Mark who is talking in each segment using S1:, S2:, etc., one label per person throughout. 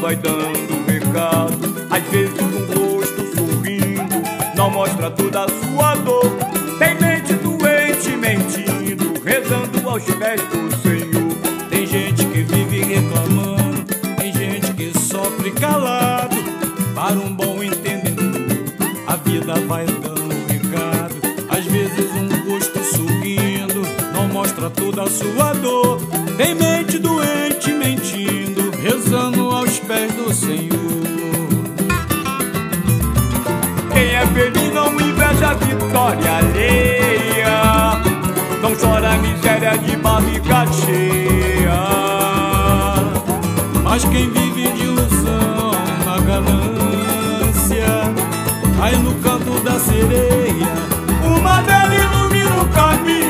S1: vai dando recado. Às vezes um rosto sorrindo não mostra toda a sua dor. Tem mente doente mentindo, rezando aos pés do Senhor.
S2: Tem gente que vive reclamando, tem gente que sofre calado. Para um bom entendedor, a vida vai dando mostra toda a sua dor. Tem mente doente mentindo, rezando pés do Senhor.
S1: Quem é feliz não inveja a vitória alheia, não chora a miséria de barriga cheia.
S2: Mas quem vive de ilusão na
S3: ganância,
S2: cai no canto da sereia,
S1: uma vela ilumina o caminho,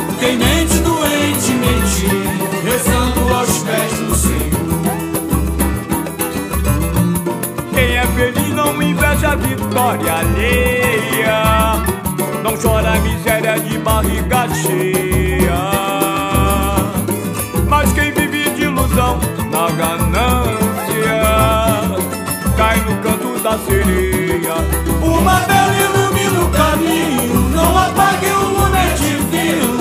S2: não apague o lume divino, é a fé.
S1: vitória alheia. Não chora a miséria de barriga cheia. Mas quem vive de ilusão na ganância cai no canto da sereia.
S2: Uma bela ilumina o caminho, não apague o lume divino.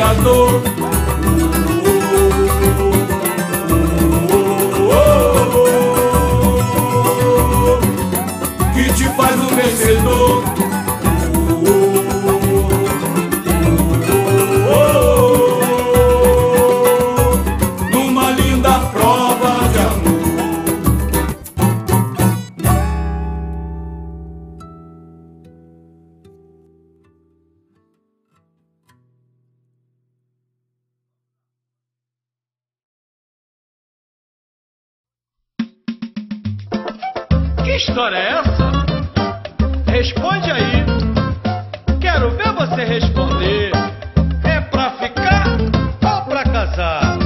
S1: Ao
S3: história é essa? Responde aí. Quero ver você responder. É pra ficar ou pra casar?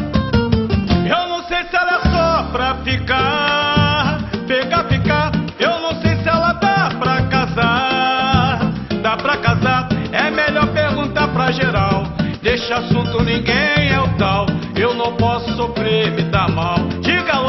S3: Eu não sei se ela é só pra ficar. Pegar, ficar. Eu não sei se ela dá pra casar. Dá pra casar? É melhor perguntar pra geral. Deixa assunto, ninguém é o tal. Eu não posso sofrer, me dá mal. Diga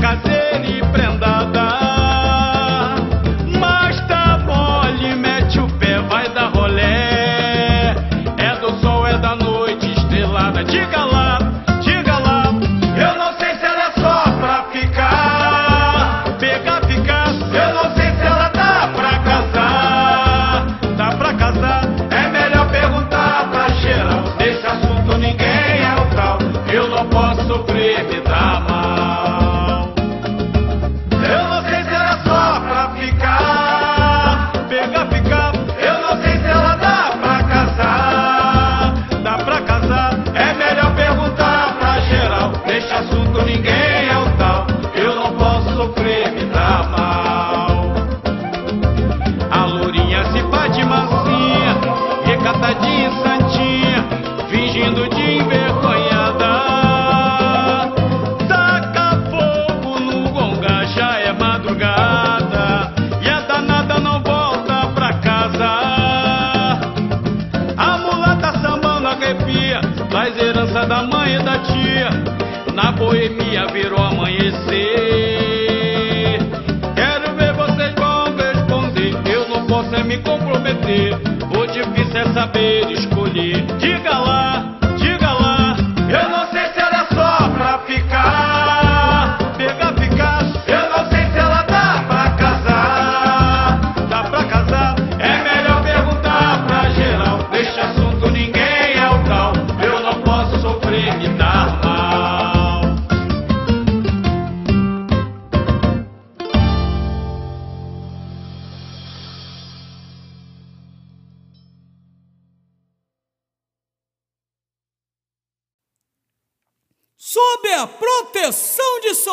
S3: Fíjate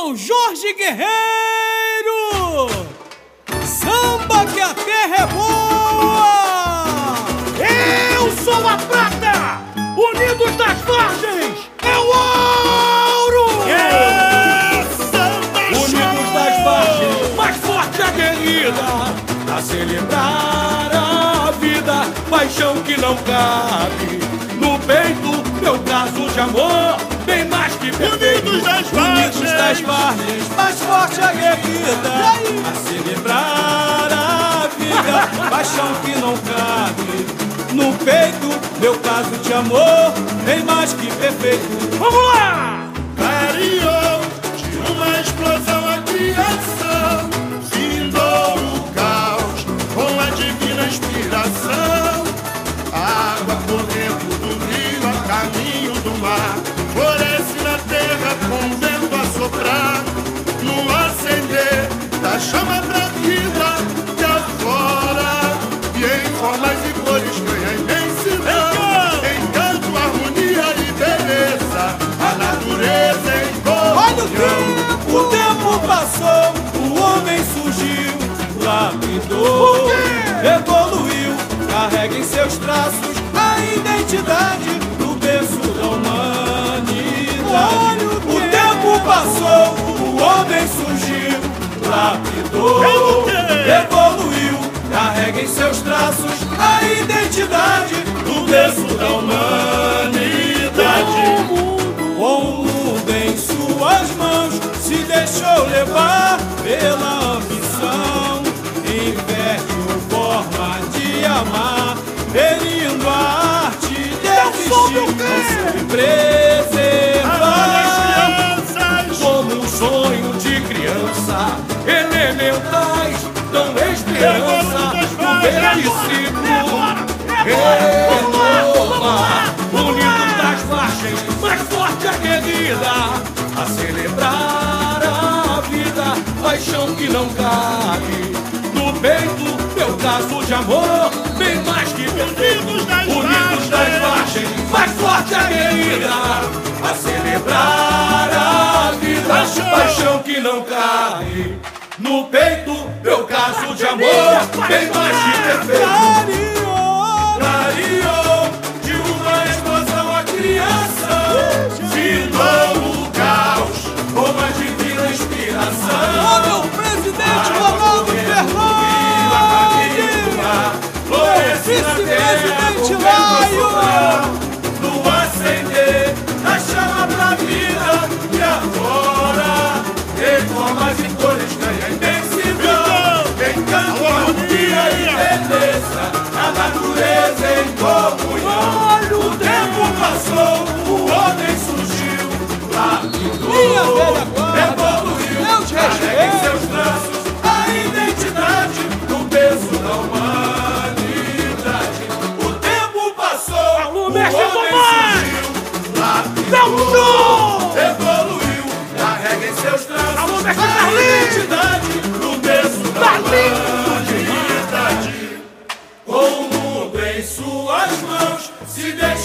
S3: São Jorge Guerreiro! Samba que a terra é boa! Eu sou a prata! Unidos das Vargens!
S2: É o
S3: ouro!
S4: É samba Unidos das
S2: Vargens! Mais forte a guerrida! A celebrar a vida! Paixão que não cabe! No peito, meu caso de amor! Bem mais que
S4: perfeito! Os das
S2: Barnes, mais forte a guerrida, a celebrar a vida, paixão que não cabe no peito, meu caso de amor, nem mais que perfeito.
S5: Vamos lá!
S4: Carinho!
S2: Evoluiu, carrega em seus traços a identidade do berço da humanidade. Com o mundo em suas mãos, se deixou levar pela ambição. Inverte forma de amar, ferindo a arte de existir.
S4: Não
S2: como um sonho de criança elementais dão esperança
S4: no
S2: veredicito. Renova, unido das margens, mais forte a querida a celebrar a vida, paixão que não cabe. Do peito, meu caso de amor, bem mais que
S4: perfeitos, unidos das margens,
S2: mais forte a querida a celebrar a vida, paixão,
S4: paixão
S2: que não cai. No peito, meu caso de amor, bem mais de perfeito.
S3: Clareou,
S2: clareou. comunhão. O tempo passou, o homem surgiu, lá do
S3: velha
S2: evoluiu, carrega em seus braços a identidade do peso da humanidade. O tempo passou, o
S5: homem surgiu,
S2: validou, evoluiu, carrega em seus braços a identidade do peso da humanidade.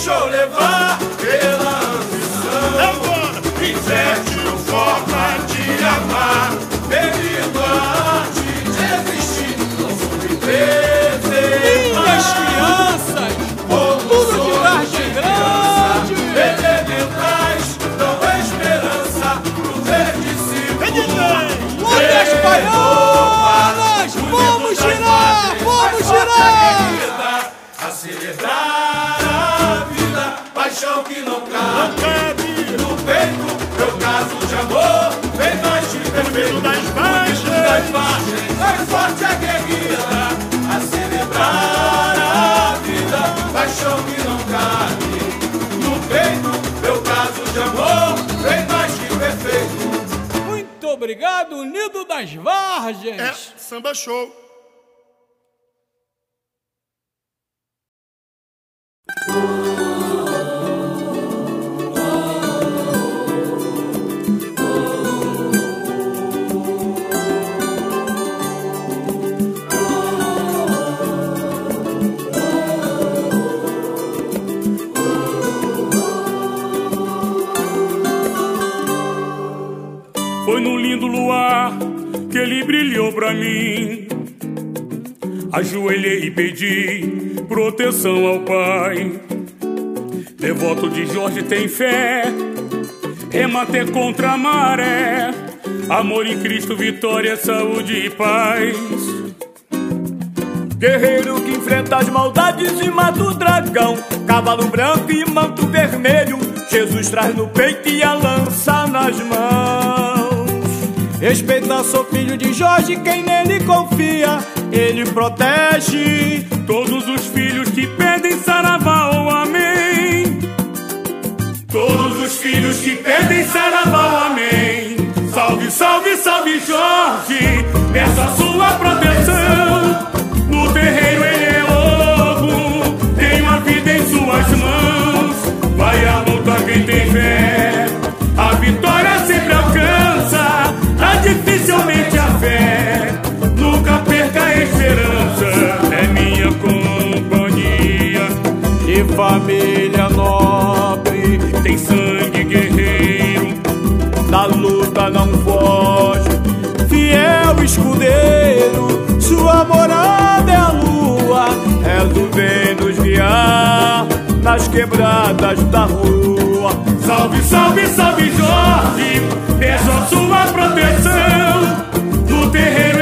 S2: deixou levar pela ambição.
S4: Agora,
S2: infértil
S4: forma de
S2: amar, bebido a arte de existir, não soube preservar.
S3: Minhas crianças,
S2: tudo de
S3: arte grande,
S2: elementais, dão esperança. Pro verde se Muda espanhol! forte aguerrida a celebrar a vida, paixão que não cabe no peito, meu caso de amor, bem mais que perfeito.
S3: Muito obrigado, Unido das Vargens.
S4: É, samba show.
S5: Ajoelhei e pedi proteção ao Pai. Devoto de Jorge tem fé, remate contra a maré. Amor em Cristo, vitória, saúde e paz.
S1: Guerreiro que enfrenta as maldades e mata o dragão. Cavalo branco e manto vermelho. Jesus traz no peito e a lança nas mãos.
S3: Respeita, sou filho de Jorge, quem nele confia. Ele protege
S5: todos os filhos que pedem saravá ou amém. Todos os filhos que pedem saravá ou amém. Salve, salve, salve Jorge, peça sua proteção.
S1: Quebradas da rua.
S5: Salve, salve, salve Jorge, peço a sua proteção. No terreiro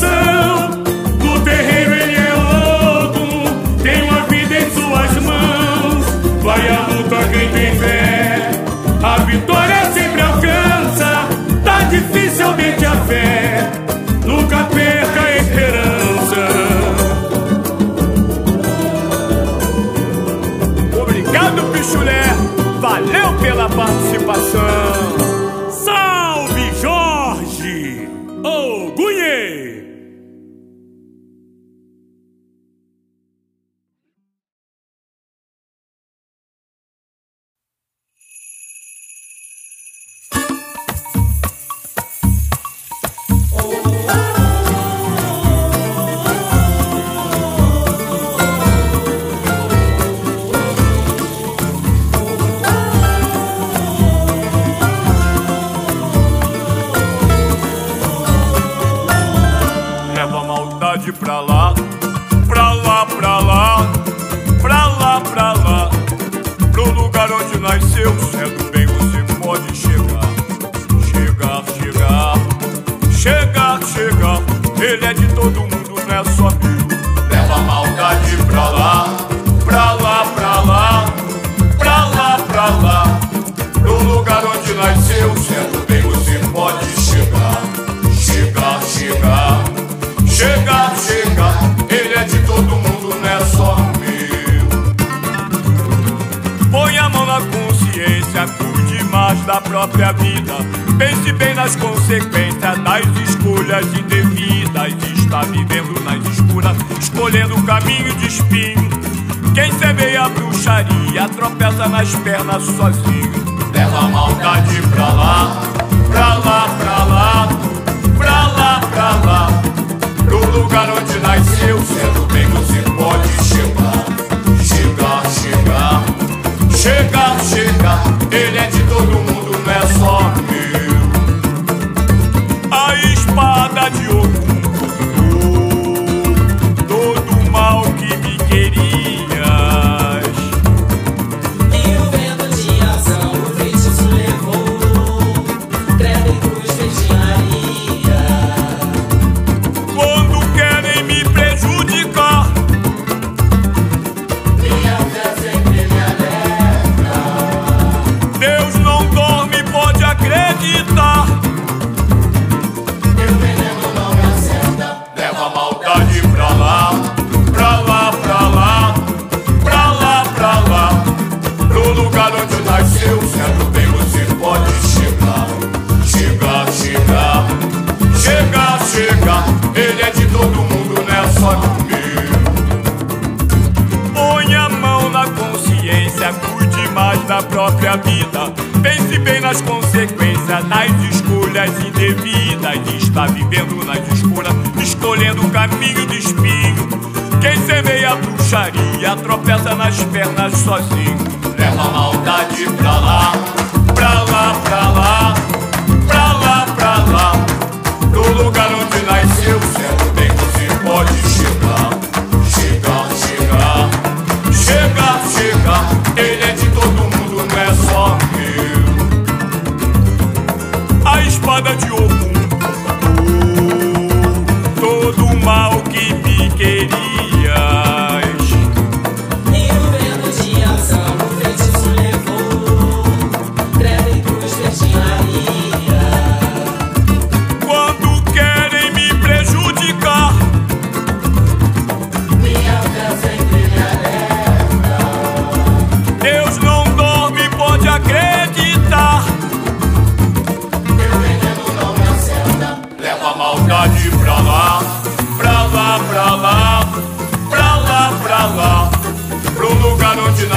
S5: dificilmente a fé,
S1: Chega, chega, ele é de todo mundo, não é só meu. Põe a mão na consciência, cuide mais da própria vida. Pense bem nas consequências das escolhas indevidas. Está vivendo nas escuras, escolhendo o caminho de espinho. Quem semeia a bruxaria tropeça nas pernas sozinho. Leva a maldade pra lá. lugar onde nasceu, sendo bem você pode chegar, chegar, chegar, chegar, chegar. Ele é de todo mundo. vida. Pense bem nas consequências das escolhas indevidas. Está vivendo nas escura, escolhendo o caminho do espinho. Quem semeia a bruxaria tropeça nas pernas sozinho. Leva a maldade pra lá, pra lá, pra lá.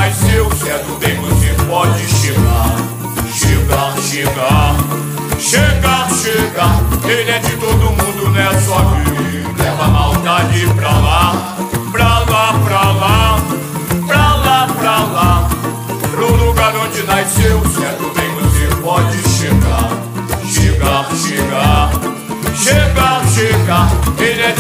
S1: nasceu, certo bem você pode chegar, chegar, chegar, chegar, chegar. Ele é de todo mundo, né? Só que leva a maldade pra lá, pra lá, pra lá, pra lá, pra lá. Pro lugar onde nasceu, certo bem você pode chegar, chegar, chegar, chegar, chegar. Ele é